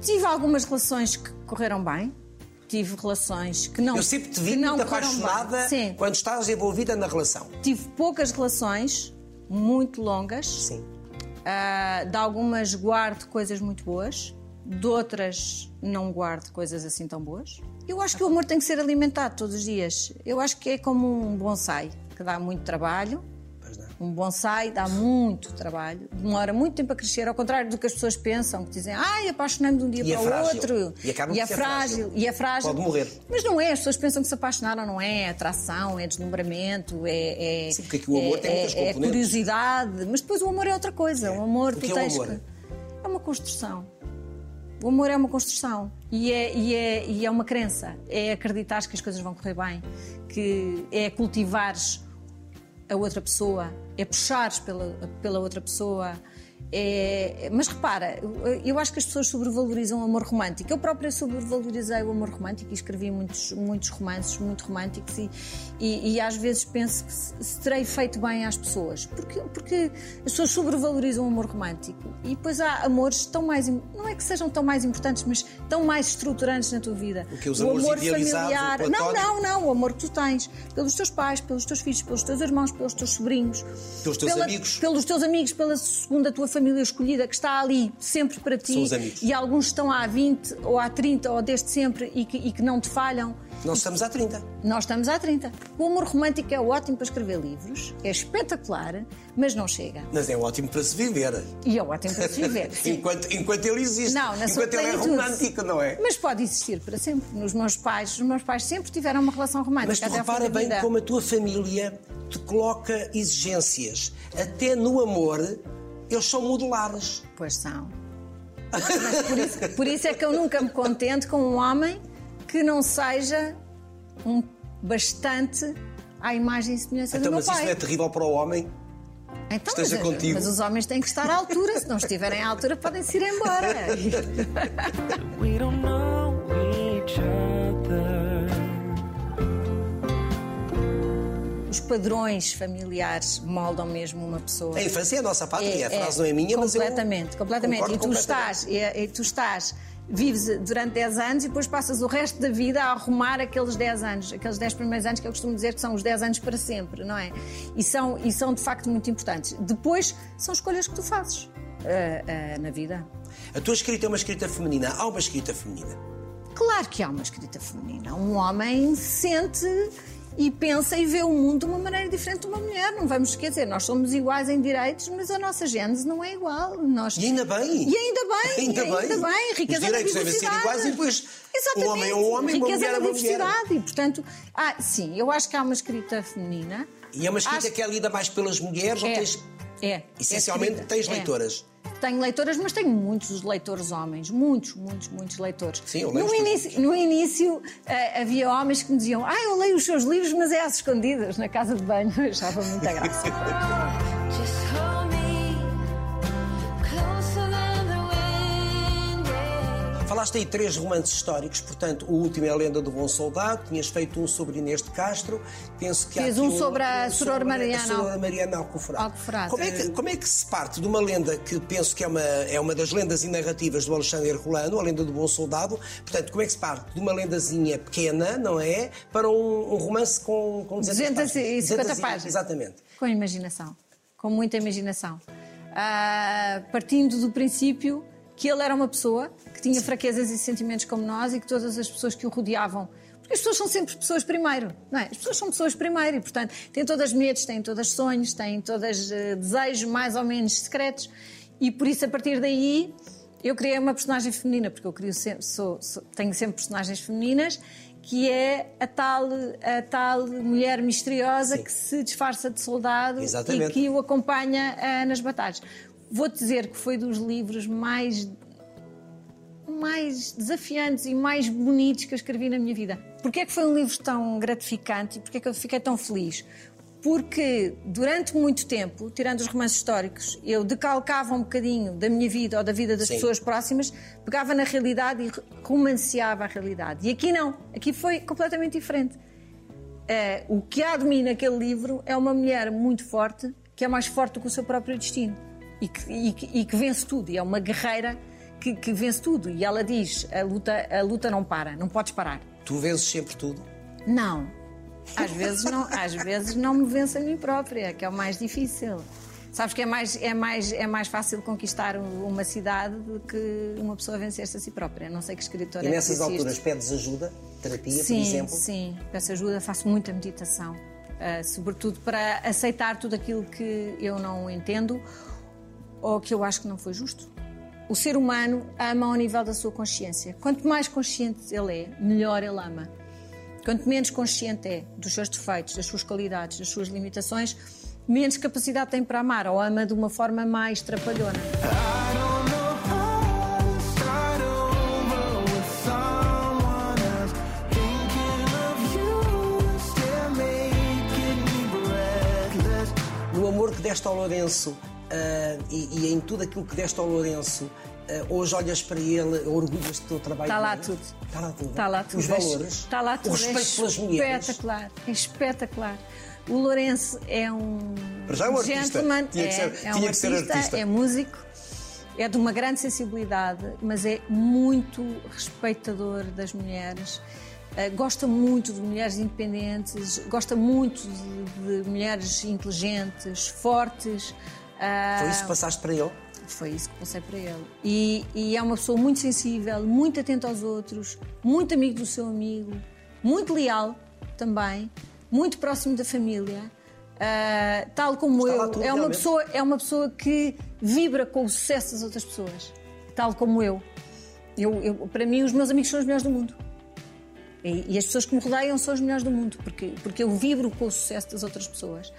Tive algumas relações que correram bem, tive relações que não Eu sempre te vi muito apaixonada quando estás envolvida na relação. Tive poucas relações, muito longas. Sim. Ah, de algumas guardo coisas muito boas, de outras não guardo coisas assim tão boas. Eu acho que o amor tem que ser alimentado todos os dias. Eu acho que é como um bonsai, que dá muito trabalho. Um bonsai dá muito trabalho, demora muito tempo a crescer, ao contrário do que as pessoas pensam, que dizem, ai, apaixonei-me de um dia E é para o frágil. outro. E e é frágil, frágil. e é frágil. Pode morrer. Mas não é, as pessoas pensam que se apaixonaram, não é? É atração, é deslumbramento, é. é Sim, porque aqui o amor é, tem muitas é, é curiosidade, mas depois o amor é outra coisa. O amor, tu é tens amor? que- É uma construção. O amor é uma construção e é, e, é, e é uma crença. É acreditar que as coisas vão correr bem, que é cultivares a outra pessoa, é puxares pela, pela outra pessoa. É... Mas repara, eu- acho que as pessoas sobrevalorizam o amor romântico. Eu própria sobrevalorizei o amor romântico e escrevi muitos, muitos romances muito românticos e, e, e às vezes penso que se, se terei feito bem às pessoas. Porque, porque as pessoas sobrevalorizam o amor romântico e depois há amores tão mais. Não é que sejam tão mais importantes, mas tão mais estruturantes na tua vida. O quê? Os o amor familiar. Não, não, não. O amor que tu tens pelos teus pais, pelos teus filhos, pelos teus irmãos, pelos teus sobrinhos. Pelos teus pela- amigos. Pelos teus amigos, pela segunda tua família escolhida que está ali sempre para ti. E alguns estão há 20 ou há 30 ou desde sempre e que, e que não te falham. Nós estamos há 30. Nós estamos há 30. O amor romântico é ótimo para escrever livros, é espetacular, mas não chega. Mas é ótimo para se viver. E é ótimo para se viver. enquanto, enquanto ele existe. Não, na enquanto ele é romântico, não é? Mas pode existir para sempre. Nos meus pais, os meus pais sempre tiveram uma relação romântica. Mas tu até repara bem como a tua família te coloca exigências. Até no amor, eles são modulares. Pois são. Mas por isso, por isso é que eu nunca me contento com um homem que não seja um bastante à imagem e semelhança Então, do meu mas isso pai. não é terrível para o homem? Então, esteja mas, contigo. mas os homens têm que estar à altura. Se não estiverem à altura, podem-se ir embora. Os padrões familiares moldam mesmo uma pessoa. A infância é a nossa pátria. a frase não é minha, mas eu completamente, completamente. E tu concordo estás, e, e tu estás, vives durante 10 anos e depois passas o resto da vida a arrumar aqueles 10 anos, aqueles 10 primeiros anos que eu costumo dizer que são os 10 anos para sempre, não é? E são, e são de facto muito importantes. Depois são escolhas que tu fazes ah, ah, na vida. A tua escrita é uma escrita feminina. Há uma escrita feminina. Claro que há uma escrita feminina. Um homem sente e pensa e vê o mundo de uma maneira diferente de uma mulher. Não vamos esquecer, nós somos iguais em direitos, mas a nossa gênese não é igual. Nós... E ainda bem. E ainda bem, Ainda e ainda bem. bem. Riqueza Os direitos devem ser iguais e depois Exatamente. um homem é um homem, uma Riqueza mulher é uma mulher. diversidade. E, portanto, ah, sim, eu acho que há uma escrita feminina. E é uma escrita Acho- que é lida mais pelas mulheres ou É, tens. é. Essencialmente é tens é. leitoras. Tenho leitoras, mas tenho muitos leitores homens. Muitos, muitos, muitos leitores. Sim, eu leio no início, no início eh, havia homens que me diziam Ah, eu leio os seus livros, mas é às escondidas, na casa de banho. Eu achava muita graça. falaste aí três romances históricos, portanto, o último é a Lenda do Bom Soldado, tinhas feito um sobre Inês de Castro, penso que há Fiz aqui um sobre a outro Soror Mariana a Soror Mariana Alcoforado. Alcoforado. Como, é que, como é que se parte de uma lenda que penso que é uma, é uma das lendas e narrativas do Alexandre Herculano, a Lenda do Bom Soldado, portanto, como é que se parte de uma lendazinha pequena, não é, para um, um romance com, com 200 250 páginas? Exatamente. Com imaginação, com muita imaginação. Ah, partindo do princípio que ele era uma pessoa que tinha fraquezas e sentimentos como nós e que todas as pessoas que o rodeavam. Porque as pessoas são sempre pessoas primeiro, não é? As pessoas são pessoas primeiro e, portanto, têm todas medos, têm todas sonhos, têm todas eh, desejos mais ou menos secretos. E por isso, a partir daí, eu criei uma personagem feminina, porque eu crio sempre, sou- sou- tenho sempre personagens femininas, que é a tal, a tal mulher misteriosa Sim. que se disfarça de soldado Exatamente. e que o acompanha ah, nas batalhas. Vou-te dizer que foi dos livros mais mais desafiantes e mais bonitos que eu escrevi na minha vida. Porquê é que foi um livro tão gratificante e porquê é que eu fiquei tão feliz? Porque durante muito tempo, tirando os romances históricos, eu decalcava um bocadinho da minha vida ou da vida das Sim. pessoas próximas, pegava na realidade e romanceava a realidade. E aqui não, aqui foi completamente diferente. Eh, o que há de mim naquele livro é uma mulher muito forte, que é mais forte do que o seu próprio destino e que, e que- e que vence tudo. E é uma guerreira que, que vence tudo. E ela diz: a luta, a luta não para, não podes parar. Tu vezes sempre tudo. Não. Às vezes não, às vezes não me venço a mim própria, que é o mais difícil. Sabes que é mais, é mais, é mais fácil conquistar uma cidade do que uma pessoa vencer-se a si própria. Não sei que escritor E é nessas alturas pedes ajuda, terapia, sim, por exemplo. Sim, peço ajuda, faço muita meditação. ah, sobretudo para aceitar tudo aquilo que eu não entendo ou que eu acho que não foi justo. O ser humano ama ao nível da sua consciência. Quanto mais consciente ele é, melhor ele ama. Quanto menos consciente é dos seus defeitos, das suas qualidades, das suas limitações, menos capacidade tem para amar ou ama de uma forma mais trapalhona. No amor que deste ao Lourenço ah, e, e em tudo aquilo que deste ao Lourenço, ah, hoje olhas para ele, orgulhas do teu trabalho. Está lá não é? tudo. Está lá tudo. Está lá tudo. Os valores. Está lá tudo. O respeito é pelas mulheres. Espetacular. É espetacular. O Lourenço é um Para já é um artista. gentleman, Tinha é, que ser- é um tinha que ser artista, artista. é músico, é de uma grande sensibilidade, mas é muito respeitador das mulheres. eh, gosta muito de mulheres independentes, gosta muito de, de mulheres inteligentes, fortes. Ah, Foi isso que passaste para ele? foi isso que passei para ele. E, e é uma pessoa muito sensível, muito atenta aos outros, muito amigo do seu amigo, muito leal também, muito próximo da família. ah, tal como Está eu, tudo, é uma, realmente. pessoa, é uma pessoa que vibra com o sucesso das outras pessoas, tal como eu. eu, eu para mim, os meus amigos são os melhores do mundo. E, e as pessoas que me rodeiam são os melhores do mundo, porque, porque eu vibro com o sucesso das outras pessoas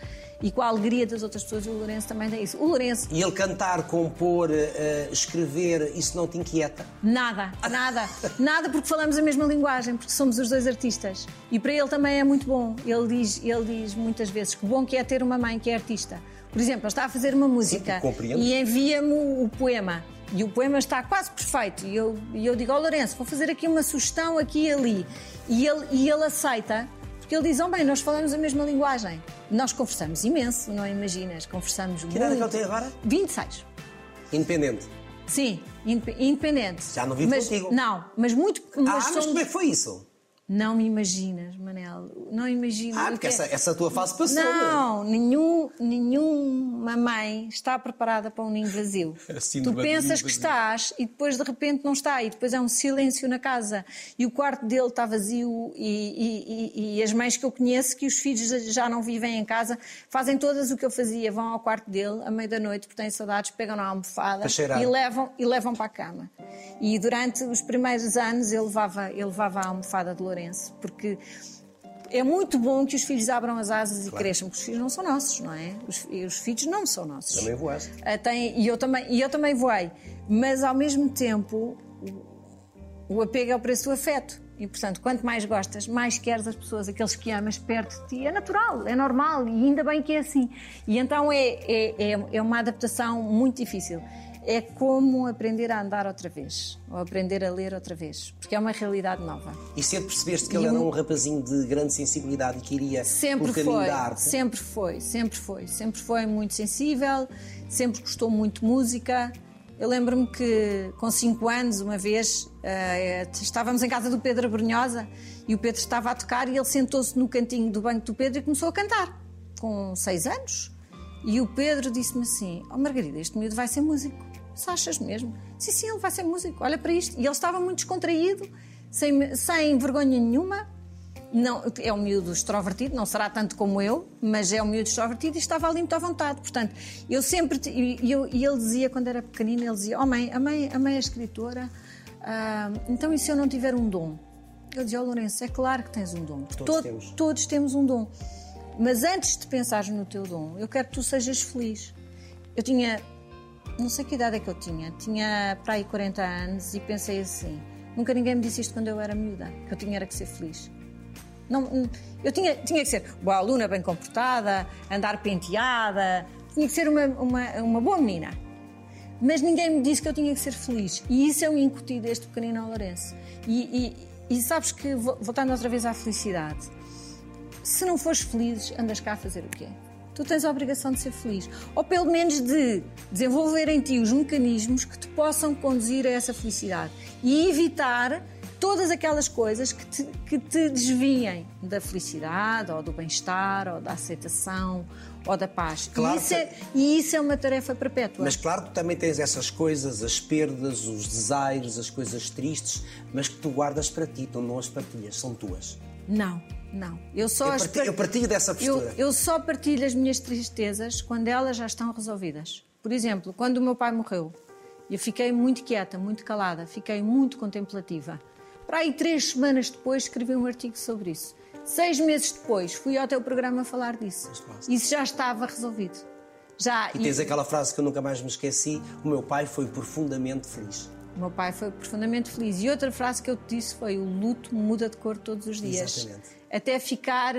e com a alegria das outras pessoas. E o Lourenço também tem isso. O Lourenço E ele cantar, compor, ah, escrever, isso não te inquieta? Nada, nada, nada porque falamos a mesma linguagem, porque somos os dois artistas. E para ele também é muito bom. Ele diz, ele diz muitas vezes que bom que é ter uma mãe que é artista. Por exemplo, ele está a fazer uma música compreendo. e envia-me o poema. E o poema está quase perfeito. E eu, e eu digo ao Lourenço, vou fazer aqui uma sugestão aqui e ali. E ele, e ele aceita, porque ele diz, oh bem, nós falamos a mesma linguagem. Nós conversamos imenso, não imaginas? Conversamos muito. idade é que ele tem agora? 26. Independente. Sim, indep- independente. Já não vive mas, contigo? Não, mas muito. Ah, Mas mas somos- como é que foi isso? Não me imaginas, Manel. Não imaginas. Ah, porque que é- essa, essa tua fase passou, não é? Não, nenhum, nenhuma mãe está preparada para um ninho vazio. A tu pensas que vazio. estás e depois de repente não está, e depois é um silêncio na casa e o quarto dele está vazio. E, e- e- e as mães que eu conheço, que os filhos já não vivem em casa, fazem todas o que eu fazia: vão ao quarto dele à meia da noite, porque têm saudades, pegam na almofada e levam, e levam para a cama. E durante os primeiros anos ele levava, ele levava a almofada de Lourenço, porque é muito bom que os filhos abram as asas e cresçam, porque os filhos não são nossos, não é? Os, os filhos não são nossos. Também voaste. Ah, tem- e, eu também, e eu também voei. Mas ao mesmo tempo, o, o apego é o preço do afeto. E portanto, quanto mais gostas, mais queres as pessoas, aqueles que amas perto de ti. É natural, é normal e ainda bem que é assim. E então é, é, é, é uma adaptação muito difícil. É como aprender a andar outra vez, ou aprender a ler outra vez, porque é uma realidade nova. E cedo percebeste que ele era um- rapazinho de grande sensibilidade e que iria Sempre por foi, da arte. sempre foi, sempre foi, sempre foi muito sensível, sempre gostou muito de música. Eu lembro-me que com 5 anos, uma vez, eh, estávamos em casa do Pedro Brunhosa e o Pedro estava a tocar e ele sentou-se no cantinho do banco do Pedro e começou a cantar, com 6 anos. E o Pedro disse-me assim: Oh Margarida, este miúdo vai ser músico. Se achas mesmo? Sim, sim, ele vai ser músico, olha para isto. E ele estava muito descontraído, sem, sem vergonha nenhuma. Não, é um miúdo extrovertido, não será tanto como eu, mas é um miúdo extrovertido e estava ali muito à vontade. Portanto, eu sempre. E, ele dizia, quando era pequenino, ele dizia: Oh mãe, a mãe, a mãe é escritora, ah, então e se eu não tiver um dom? Eu dizia: Oh Lourenço, é claro que tens um dom. Todos To- temos. todos temos um dom. Mas antes de pensares no teu dom, eu quero que tu sejas feliz. Eu tinha. Não sei que idade é que eu tinha. Tinha para aí 40 anos e pensei assim: nunca ninguém me disse isto quando eu era miúda, que eu tinha era que ser feliz. Não, hum, eu tinha, tinha que ser boa aluna, bem comportada, andar penteada, tinha que ser uma, uma, uma boa menina. Mas ninguém me disse que eu tinha que ser feliz. E isso eu incuti desde pequenino ao Lourenço. E, e, e sabes que, vo- voltando outra vez à felicidade, se não fores feliz, andas cá a fazer o quê? Tu tens a obrigação de ser feliz. Ou pelo menos de desenvolver em ti os mecanismos que te possam conduzir a essa felicidade. E evitar todas aquelas coisas que te, que te desviem da felicidade, ou do bem-estar, ou da aceitação, ou da paz. Claro e, isso é, e isso é uma tarefa perpétua. Mas claro que tu também tens essas coisas, as perdas, os desaires, as coisas tristes, mas que tu guardas para ti, tu não as partilhas, são tuas. Não, não. Eu só Eu partilho, eu partilho dessa Eu, postura. eu só partilho as minhas tristezas quando elas já estão resolvidas. Por exemplo, quando o meu pai morreu, eu fiquei muito quieta, muito calada, fiquei muito contemplativa. Para aí três semanas depois escrevi um artigo sobre isso. Seis meses depois fui ao teu programa falar disso. Isso já estava resolvido. Já, E tens aquela frase que eu nunca mais me esqueci: o meu pai foi profundamente feliz. O meu pai foi profundamente feliz. E outra frase que eu te disse foi: o luto muda de cor todos os dias. Exatamente. Até ficar,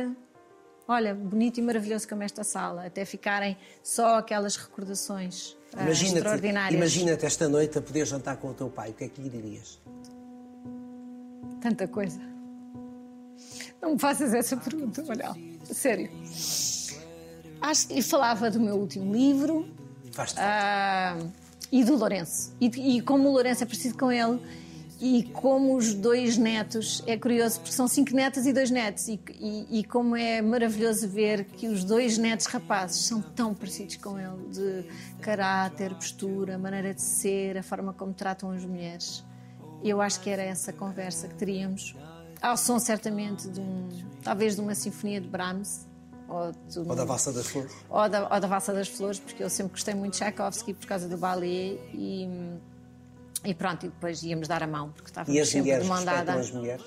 olha, bonito e maravilhoso como esta sala, até ficarem só aquelas recordações ah, Imagina-te extraordinárias. imagina-te esta noite a poder jantar com o teu pai, o que é que lhe dirias? Tanta coisa. Não me faças essa pergunta, olha, sério. Acho que lhe falava do meu último livro, Faz-te Ah, e do Lourenço. E, e como o Lourenço é parecido com ele, e como os dois netos, é curioso, porque são cinco netas e dois netos, e, e- e como é maravilhoso ver que os dois netos rapazes são tão parecidos com ele, de caráter, postura, maneira de ser, a forma como tratam as mulheres. Eu acho que era essa conversa que teríamos, ao som certamente de um, talvez de uma sinfonia de Brahms, ou, um- Ou da valsa das flores? ou da, ou da Valsa das Flores, porque eu sempre gostei muito de Tchaikovsky por causa do ballet e, e pronto, e depois íamos dar a mão, porque E estávamos as sempre mulheres de mão respeitam dada. as mulheres?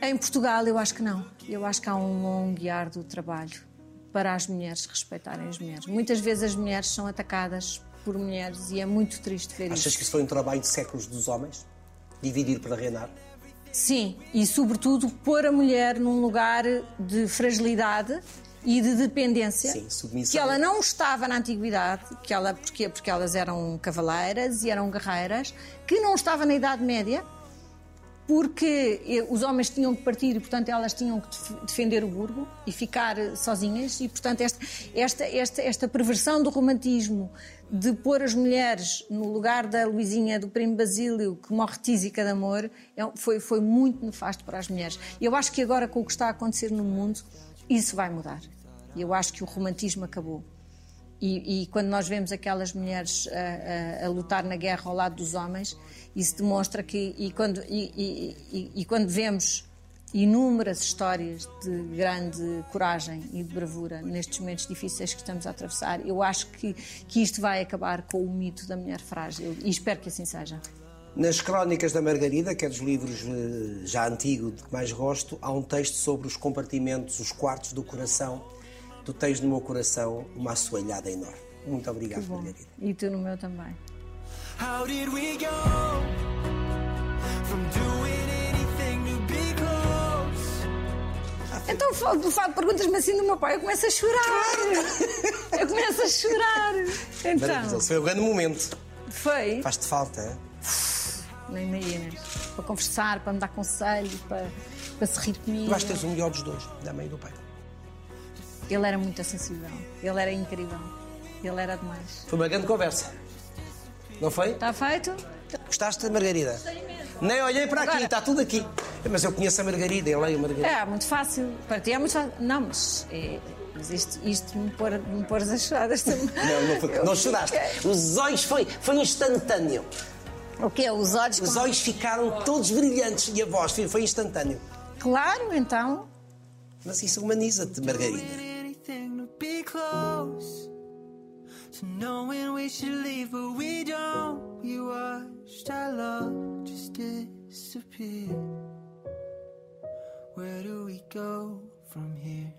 Em Portugal, eu acho que não. Eu acho que há um longo e árduo trabalho para as mulheres respeitarem as mulheres. Muitas vezes as mulheres são atacadas por mulheres e é muito triste ver Achas isso. que isso foi um trabalho de séculos dos homens? Dividir para reinar? Sim, e sobretudo pôr a mulher num lugar de fragilidade e de dependência. Sim, submissão. Que ela não estava na antiguidade, que ela, porquê? Porque elas eram cavaleiras e eram guerreiras, que não estava na Idade Média, porque eh, os homens tinham que partir e, portanto, elas tinham que def- defender o burgo e ficar eh, sozinhas. E, portanto, esta, esta, esta, esta perversão do romantismo de pôr as mulheres no lugar da Luizinha, do primo Basílio, que morre tísica de amor, é- foi, foi muito nefasto para as mulheres. E eu acho que agora, com o que está a acontecer no mundo, isso vai mudar. Eu acho que o romantismo acabou. E, e quando nós vemos aquelas mulheres a, a- a lutar na guerra ao lado dos homens, isso demonstra que. E quando, e, e- e- quando vemos inúmeras histórias de grande coragem e de bravura nestes momentos difíceis que estamos a atravessar, eu acho que, que isto vai acabar com o mito da mulher frágil. E espero que assim seja. Nas Crónicas da Margarida, que é dos livros eh, já antigo de que mais gosto, há um texto sobre os compartimentos, os quartos do coração. Tu tens no meu coração uma assoalhada enorme. Muito obrigado, Margarida. e tu no meu também. How did we go from doing anything to be close? Então perguntas-me assim do meu pai, eu começo a chorar. Eu começo a chorar. Então. Foi um grande momento. Foi? Faz-te falta, é? Nem imaginas. Para conversar, para me dar conselhos, para, para se rir comigo. Tu vais teres o melhor dos dois, da mãe e do pai. Ele era muito sensível. Ele era incrível. Ele era demais. Foi uma grande conversa. Não foi? Está feito? Gostaste da Margarida? Nem olhei para aqui, Agora- está tudo aqui. Mas eu conheço a Margarida, eu leio a Margarida. É, muito fácil. Para ti é muito fácil. Não, mas, é, mas isto, isto me pôr, me pôr a chorar desta Não, não, foi, não choraste. Os olhos foi, foi instantâneo. O quê? Os olhos? Os olhos ficaram todos brilhantes e a voz foi, foi instantâneo. Claro, então. Mas isso humaniza-te, Margarida. To knowing we should leave, but we don't. We watched our love just disappear. Where do we go from here?